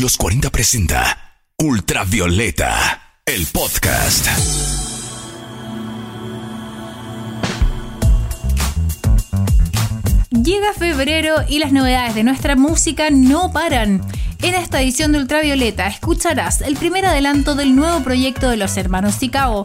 Los 40 presenta Ultravioleta, el podcast. Llega febrero y las novedades de nuestra música no paran. En esta edición de Ultravioleta escucharás el primer adelanto del nuevo proyecto de los hermanos Chicago,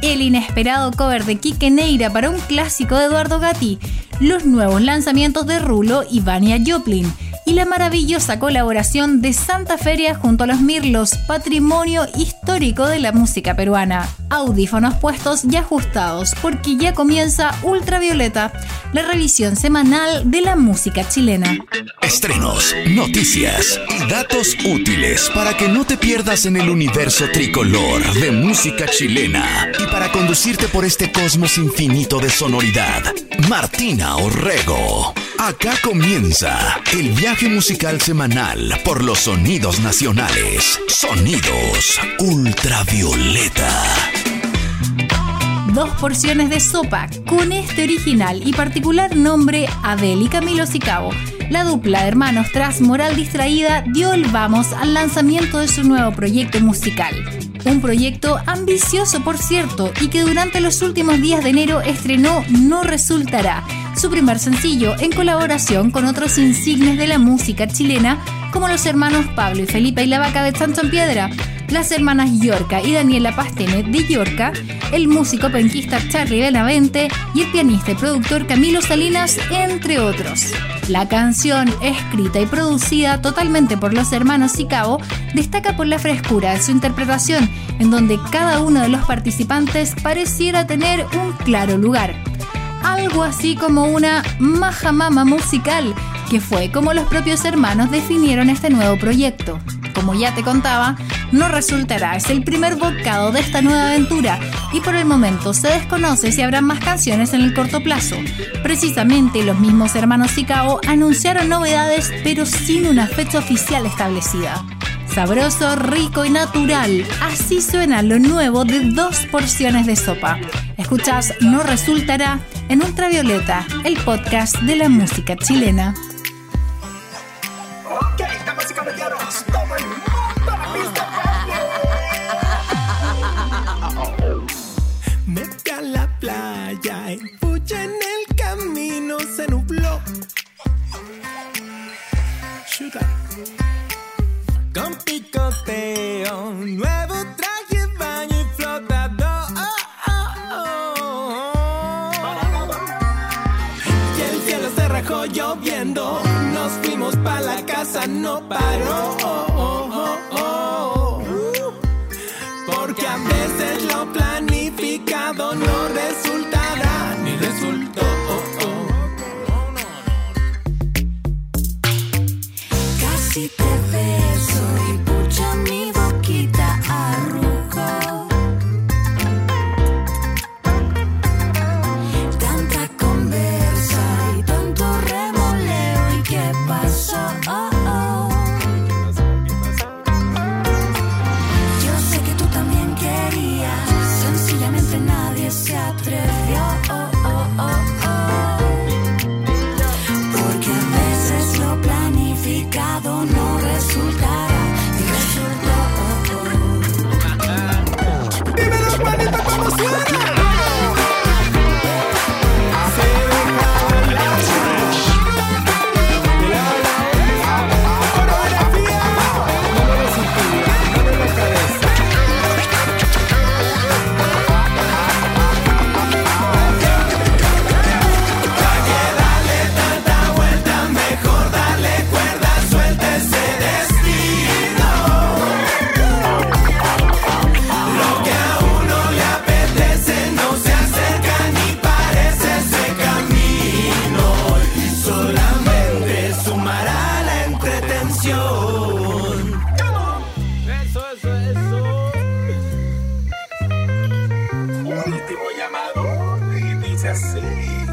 el inesperado cover de Kike Neira para un clásico de Eduardo Gatti, los nuevos lanzamientos de Rulo y Vania Joplin, y la maravillosa colaboración de Santa Feria junto a los Mirlos, patrimonio histórico de la música peruana. Audífonos puestos y ajustados porque ya comienza Ultravioleta, la revisión semanal de la música chilena. Estrenos, noticias y datos útiles para que no te pierdas en el universo tricolor de música chilena y para conducirte por este cosmos infinito de sonoridad. Martina Orrego. Acá comienza el viaje musical semanal por los sonidos nacionales. Sonidos ultravioleta. Dos porciones de sopa con este original y particular nombre Adel y Camilo Sicabo. La dupla de hermanos tras Moral Distraída dio el vamos al lanzamiento de su nuevo proyecto musical. Un proyecto ambicioso, por cierto, y que durante los últimos días de enero estrenó No Resultará, su primer sencillo en colaboración con otros insignes de la música chilena como los hermanos Pablo y Felipe y la Vaca de Santo en Piedra, las hermanas Yorca y Daniela Pastene de Yorca, el músico penquista Charlie Benavente y el pianista y productor Camilo Salinas, entre otros. La canción, escrita y producida totalmente por los hermanos Sicabo, destaca por la frescura de su interpretación, en donde cada uno de los participantes pareciera tener un claro lugar. Algo así como una majamama musical, que fue como los propios hermanos definieron este nuevo proyecto. Como ya te contaba, no resultará, es el primer bocado de esta nueva aventura y por el momento se desconoce si habrá más canciones en el corto plazo. Precisamente los mismos hermanos Sicao anunciaron novedades pero sin una fecha oficial establecida. Sabroso, rico y natural, así suena lo nuevo de dos porciones de sopa. Escuchas No Resultará en Ultravioleta, el podcast de la música chilena. Mete a la playa y pucha en el camino se nubló. Chuta. Con picoteo, nuevo traje, baño y flotador. Y el cielo se rajó lloviendo. Nos fuimos pa' la casa, no paró. Porque a veces lo planificado no resultará see.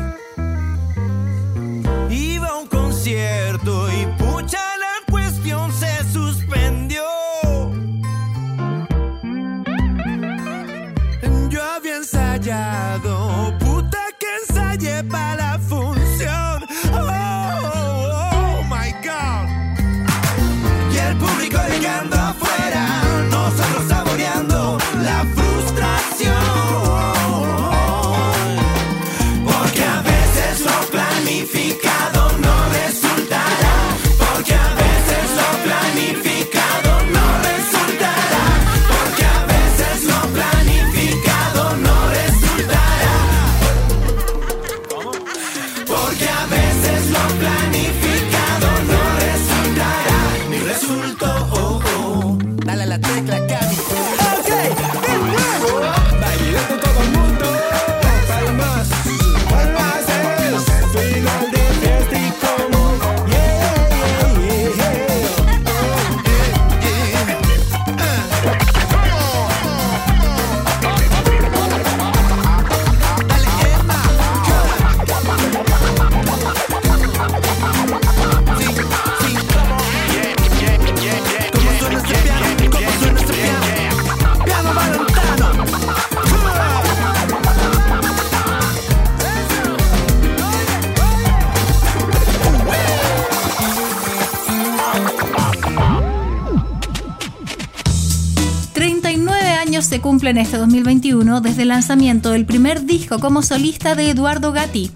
Lanzamiento del primer disco como solista de Eduardo Gatti,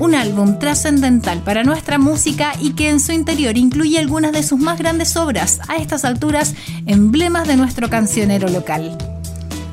un álbum trascendental para nuestra música y que en su interior incluye algunas de sus más grandes obras, a estas alturas emblemas de nuestro cancionero local.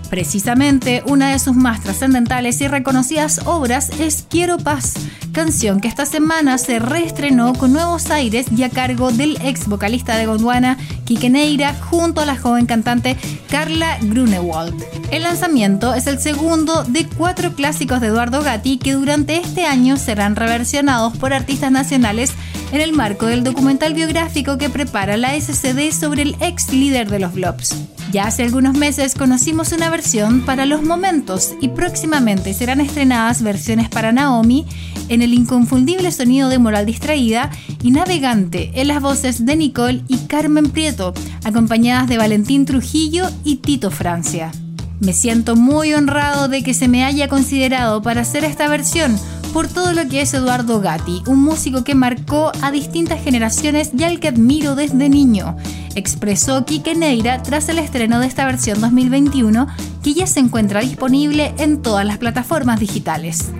Precisamente, una de sus más trascendentales y reconocidas obras es Quiero Paz, canción que esta semana se reestrenó con nuevos aires y a cargo del ex vocalista de Gondwana, Kike Neira, junto a la joven cantante Carla Grunewald. El lanzamiento es el segundo de cuatro clásicos de Eduardo Gatti que durante este año serán reversionados por artistas nacionales en el marco del documental biográfico que prepara la SCD sobre el ex líder de los Blobs. Ya hace algunos meses conocimos una versión para Los Momentos y próximamente serán estrenadas versiones para Naomi en el inconfundible sonido de Moral Distraída y Navegante en las voces de Nicole y Carmen Prieto, acompañadas de Valentín Trujillo y Tito Francia. Me siento muy honrado de que se me haya considerado para hacer esta versión por todo lo que es Eduardo Gatti, un músico que marcó a distintas generaciones y al que admiro desde niño, expresó Kike Neira tras el estreno de esta versión 2021 que ya se encuentra disponible en todas las plataformas digitales.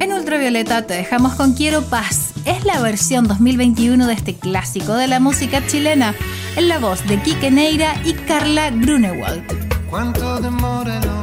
En Ultravioleta te dejamos con Quiero Paz. Es la versión 2021 de este clásico de la música chilena, en la voz de Kike Neira y Carla Grunewald. ¿Cuánto demora Quizá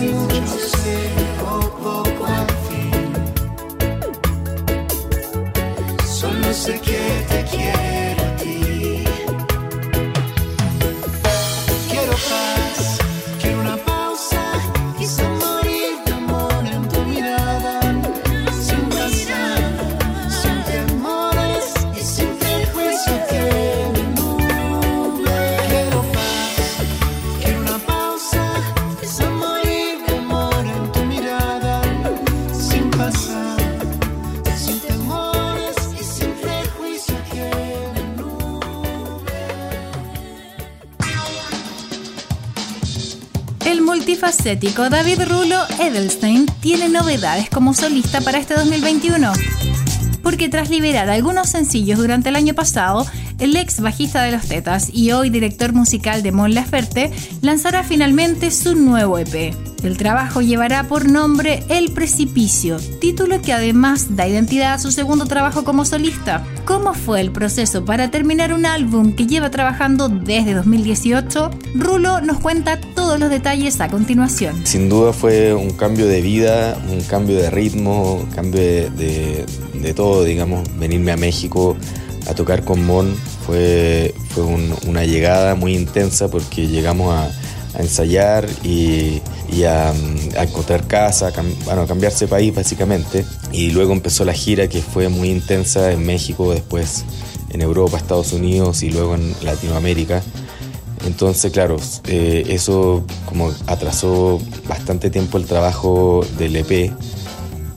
seems David Rulo Edelstein tiene novedades como solista para este 2021. Porque tras liberar algunos sencillos durante el año pasado, el ex bajista de los Tetas y hoy director musical de Mon Laferte lanzará finalmente su nuevo EP. El trabajo llevará por nombre El Precipicio, título que además da identidad a su segundo trabajo como solista. ¿Cómo fue el proceso para terminar un álbum que lleva trabajando desde 2018? Rulo nos cuenta todos los detalles a continuación. Sin duda fue un cambio de vida, un cambio de ritmo, un cambio de, de- de todo, digamos. Venirme a México a tocar con Mon fue, fue un- una llegada muy intensa porque llegamos a, a ensayar y, y a, a encontrar casa, a, bueno, a cambiarse de país básicamente. Y luego empezó la gira que fue muy intensa en México, después en Europa, Estados Unidos y luego en Latinoamérica. Entonces, claro, eh, eso como atrasó bastante tiempo el trabajo del EP.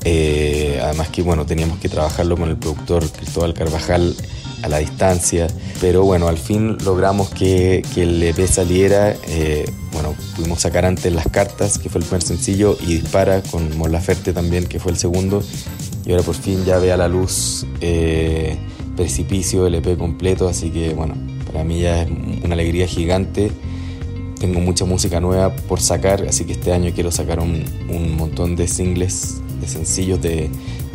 Eh, además que, bueno, teníamos que trabajarlo con el productor Cristóbal Carvajal a la distancia. Pero bueno, al fin logramos que, que el EP saliera. Eh, bueno, pudimos sacar antes Las Cartas, que fue el primer sencillo, y Dispara con Mon Laferte también, que fue el segundo. Y ahora por fin ya ve a la luz eh, Precipicio, el EP completo. Así que, bueno, para mí ya es una alegría gigante. Tengo mucha música nueva por sacar, así que este año quiero sacar un, un montón de singles, de sencillos de,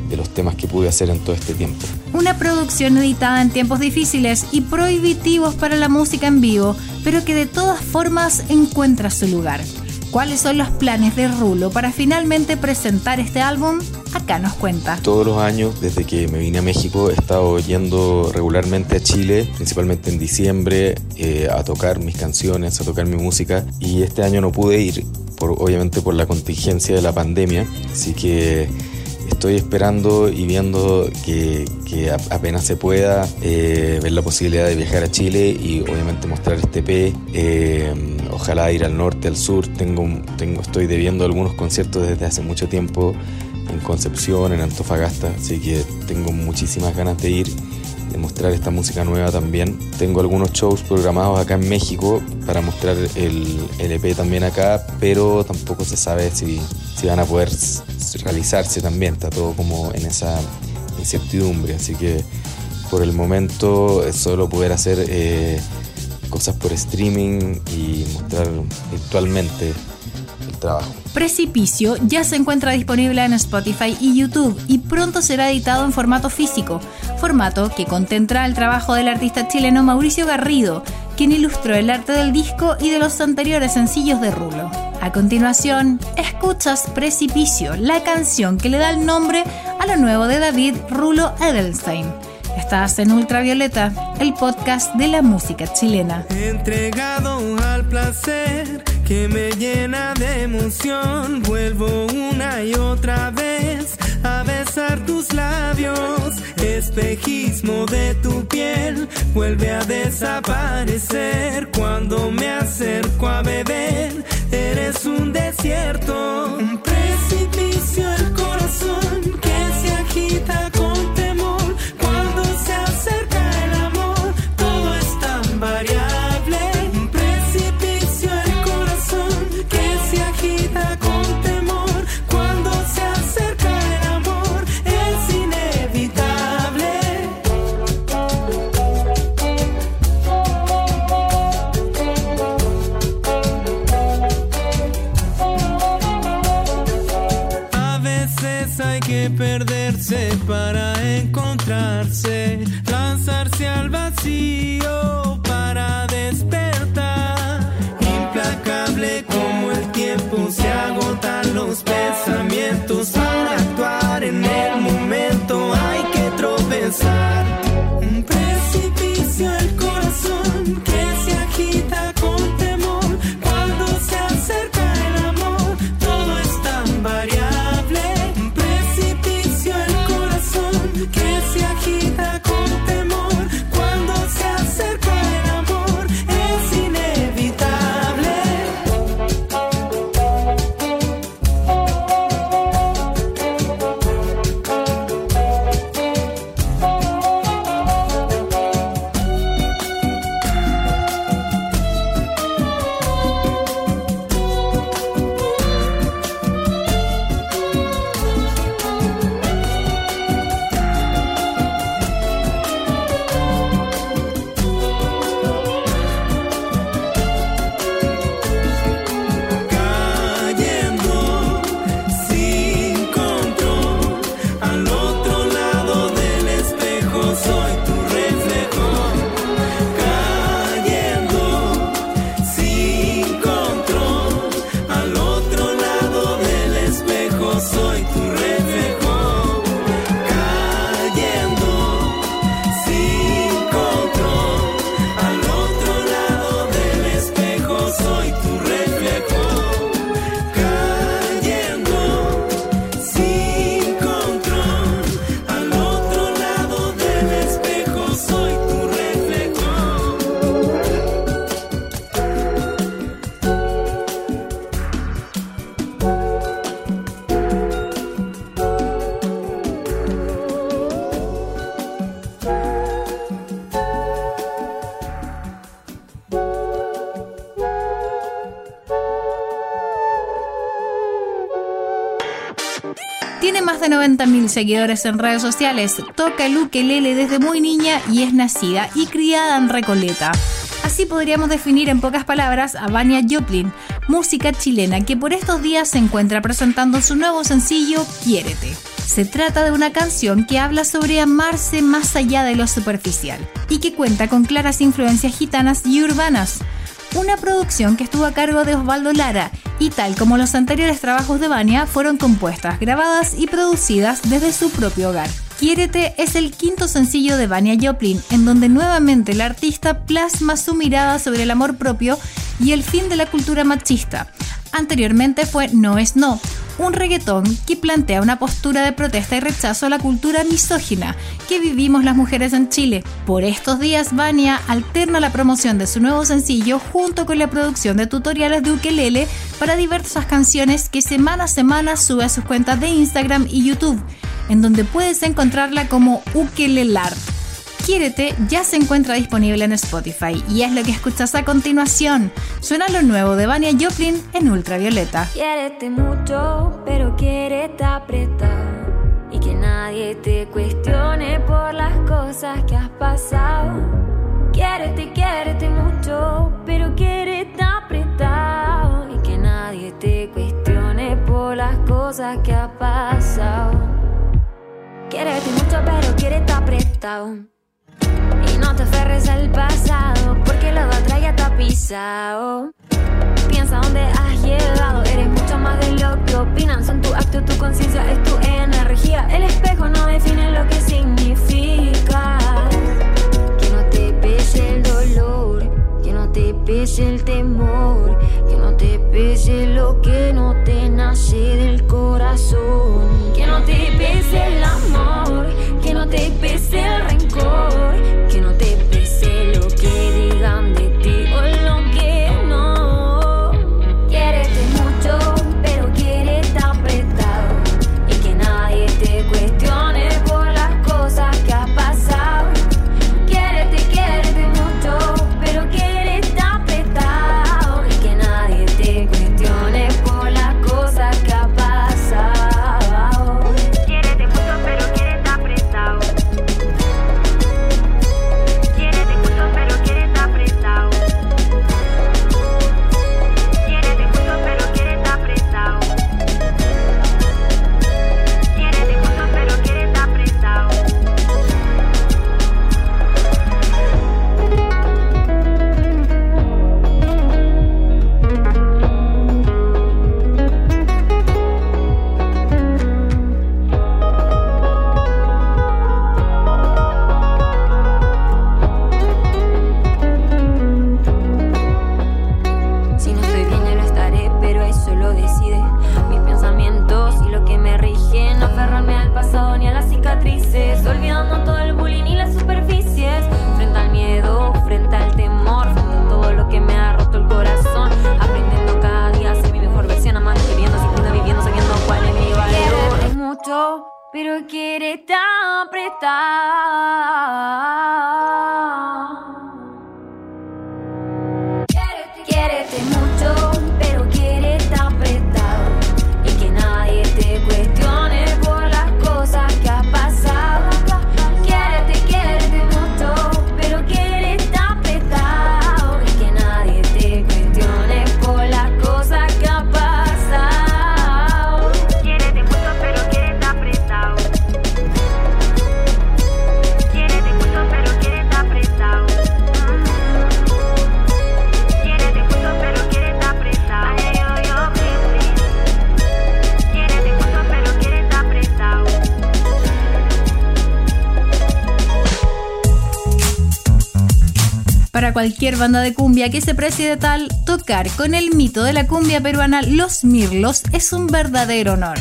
de los temas que pude hacer en todo este tiempo. Una producción editada en tiempos difíciles y prohibitivos para la música en vivo, pero que de todas formas encuentra su lugar. ¿Cuáles son los planes de Rulo para finalmente presentar este álbum? Acá nos cuenta. Todos los años, desde que me vine a México, he estado yendo regularmente a Chile, principalmente en diciembre, eh, a tocar mis canciones, a tocar mi música. Y este año no pude ir, por, obviamente por la contingencia de la pandemia. Así que estoy esperando y viendo que, apenas se pueda eh, ver la posibilidad de viajar a Chile y obviamente mostrar este EP. Eh, ojalá ir al norte, al sur. Tengo, tengo, estoy debiendo algunos conciertos desde hace mucho tiempo en Concepción, en Antofagasta, así que tengo muchísimas ganas de ir, de mostrar esta música nueva también. Tengo algunos shows programados acá en México para mostrar el, EP también acá, pero tampoco se sabe si, si van a poder realizarse también, está todo como en esa incertidumbre, así que por el momento es solo poder hacer eh, cosas por streaming y mostrar virtualmente el trabajo. Precipicio ya se encuentra disponible en Spotify y YouTube y pronto será editado en formato físico, formato que contendrá el trabajo del artista chileno Mauricio Garrido, quien ilustró el arte del disco y de los anteriores sencillos de Rulo. A continuación, escuchas Precipicio, la canción que le da el nombre a lo nuevo de David Rulo Edelstein. Estás en Ultravioleta, el podcast de la música chilena. Entregado al placer que me llena de emoción. Vuelvo una y otra vez a besar tus labios. Espejismo de tu piel vuelve a desaparecer cuando me acerco a beber. Eres un desierto, un precipicio el corazón que se agita seguidores en redes sociales, toca el ukelele desde muy niña y es nacida y criada en Recoleta. Así podríamos definir en pocas palabras a Vania Joplin, música chilena que por estos días se encuentra presentando su nuevo sencillo Quiérete. Se trata de una canción que habla sobre amarse más allá de lo superficial y que cuenta con claras influencias gitanas y urbanas. Una producción que estuvo a cargo de Osvaldo Lara y tal como los anteriores trabajos de Vania fueron compuestas, grabadas y producidas desde su propio hogar. Quiérete es el quinto sencillo de Vania Joplin, en donde nuevamente el artista plasma su mirada sobre el amor propio y el fin de la cultura machista. Anteriormente fue No es No, un reggaetón que plantea una postura de protesta y rechazo a la cultura misógina que vivimos las mujeres en Chile. Por estos días, Vania alterna la promoción de su nuevo sencillo junto con la producción de tutoriales de ukelele para diversas canciones que semana a semana sube a sus cuentas de Instagram y YouTube, en donde puedes encontrarla como Ukelelar. Quiérete ya se encuentra disponible en Spotify y es lo que escuchas a continuación. Suena lo nuevo de Vania Joplin en Ultravioleta. Quiérete mucho, pero quiérete apretar. Y que nadie te cuestione por las cosas que has pasado. Quiérete, quiérete mucho, pero quiérete apretado. Y que nadie te cuestione por las cosas que has pasado. Quiérete mucho, pero quiérete apretado. Y no te aferres al pasado, porque lo de atrás ya ha pisado. Piensa dónde has llegado, eres mucho más de lo que opinan. Son tu acto, tu conciencia, es tu energía. El espejo no define lo que significa. Que no te pese el dolor, no te pese el temor, que no te pese lo que no te nace del corazón, que no te pese el amor, que no te pese el rencor cualquier banda de cumbia que se precie de tal, tocar con el mito de la cumbia peruana Los Mirlos es un verdadero honor.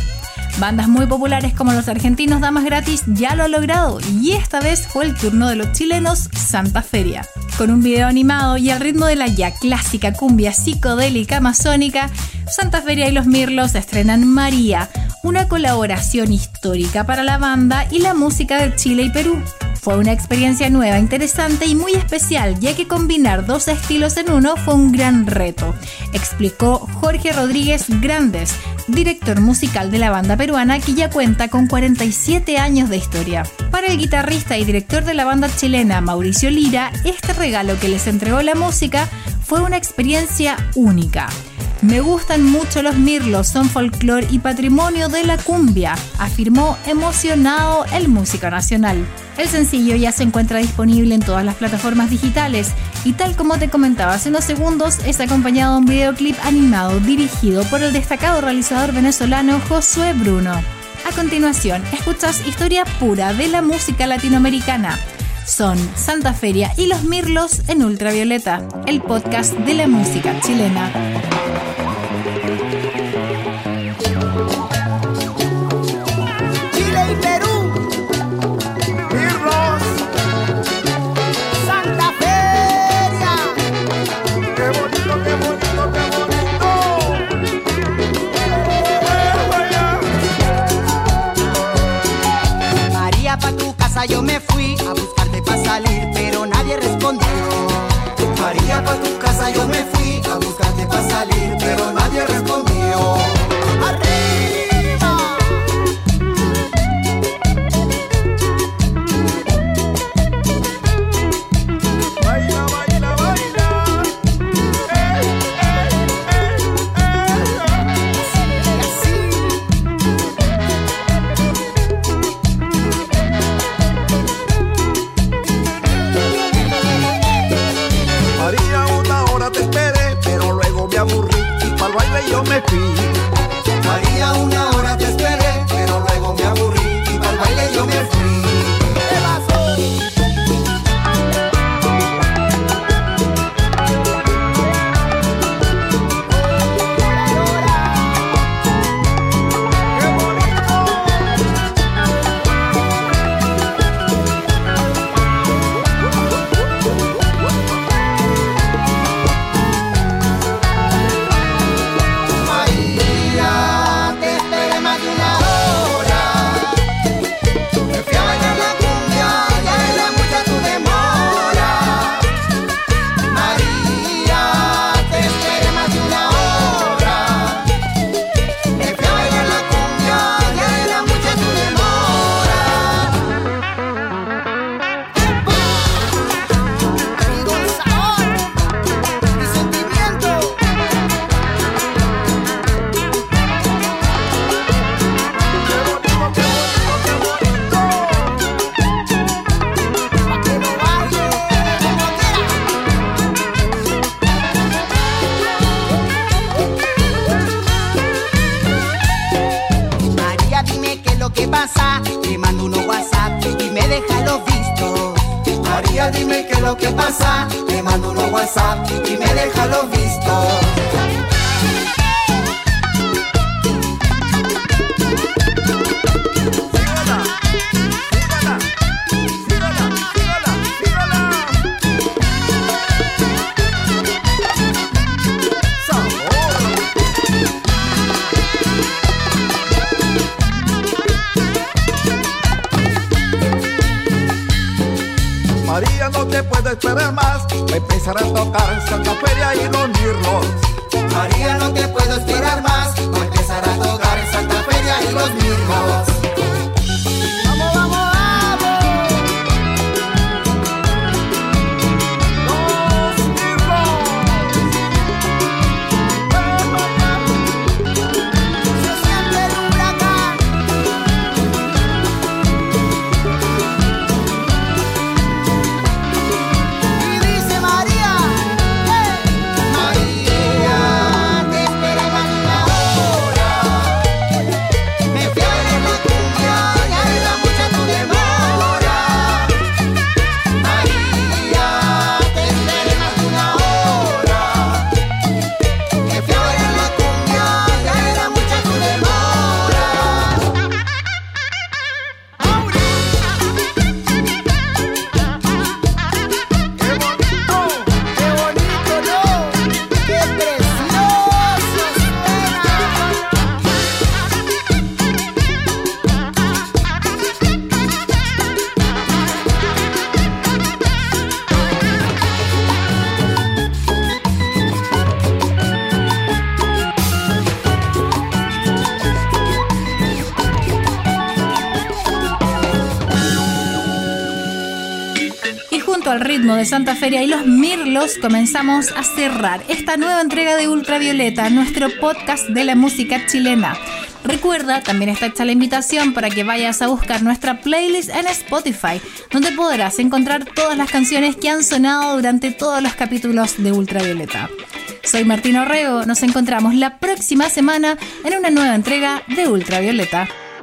Bandas muy populares como los argentinos Damas Gratis ya lo ha logrado y esta vez fue el turno de los chilenos Santa Feria. Con un video animado y al ritmo de la ya clásica cumbia psicodélica amazónica, Santa Feria y los Mirlos estrenan María, una colaboración histórica para la banda y la música de Chile y Perú. Fue una experiencia nueva, interesante y muy especial, ya que combinar dos estilos en uno fue un gran reto, explicó Jorge Rodríguez Grandes, director musical de la banda peruana que ya cuenta con 47 años de historia. Para el guitarrista y director de la banda chilena Mauricio Lira, este regalo que les entregó la música fue una experiencia única. Me gustan mucho los mirlos, son folclore y patrimonio de la cumbia, afirmó emocionado el músico nacional. El sencillo ya se encuentra disponible en todas las plataformas digitales y tal como te comentaba hace unos segundos, es acompañado de un videoclip animado dirigido por el destacado realizador venezolano Josué Bruno. A continuación, escuchas historia pura de la música latinoamericana. Son Santa Feria y Los Mirlos en Ultravioleta, el podcast de la música chilena. Esperar más. Va a empezar a tocar Santa Feria y los junto al ritmo de Santa Feria y los Mirlos comenzamos a cerrar esta nueva entrega de Ultravioleta, nuestro podcast de la música chilena. Recuerda, también está hecha la invitación para que vayas a buscar nuestra playlist en Spotify, donde podrás encontrar todas las canciones que han sonado durante todos los capítulos de Ultravioleta. Soy Martín Orrego, nos encontramos la próxima semana en una nueva entrega de Ultravioleta.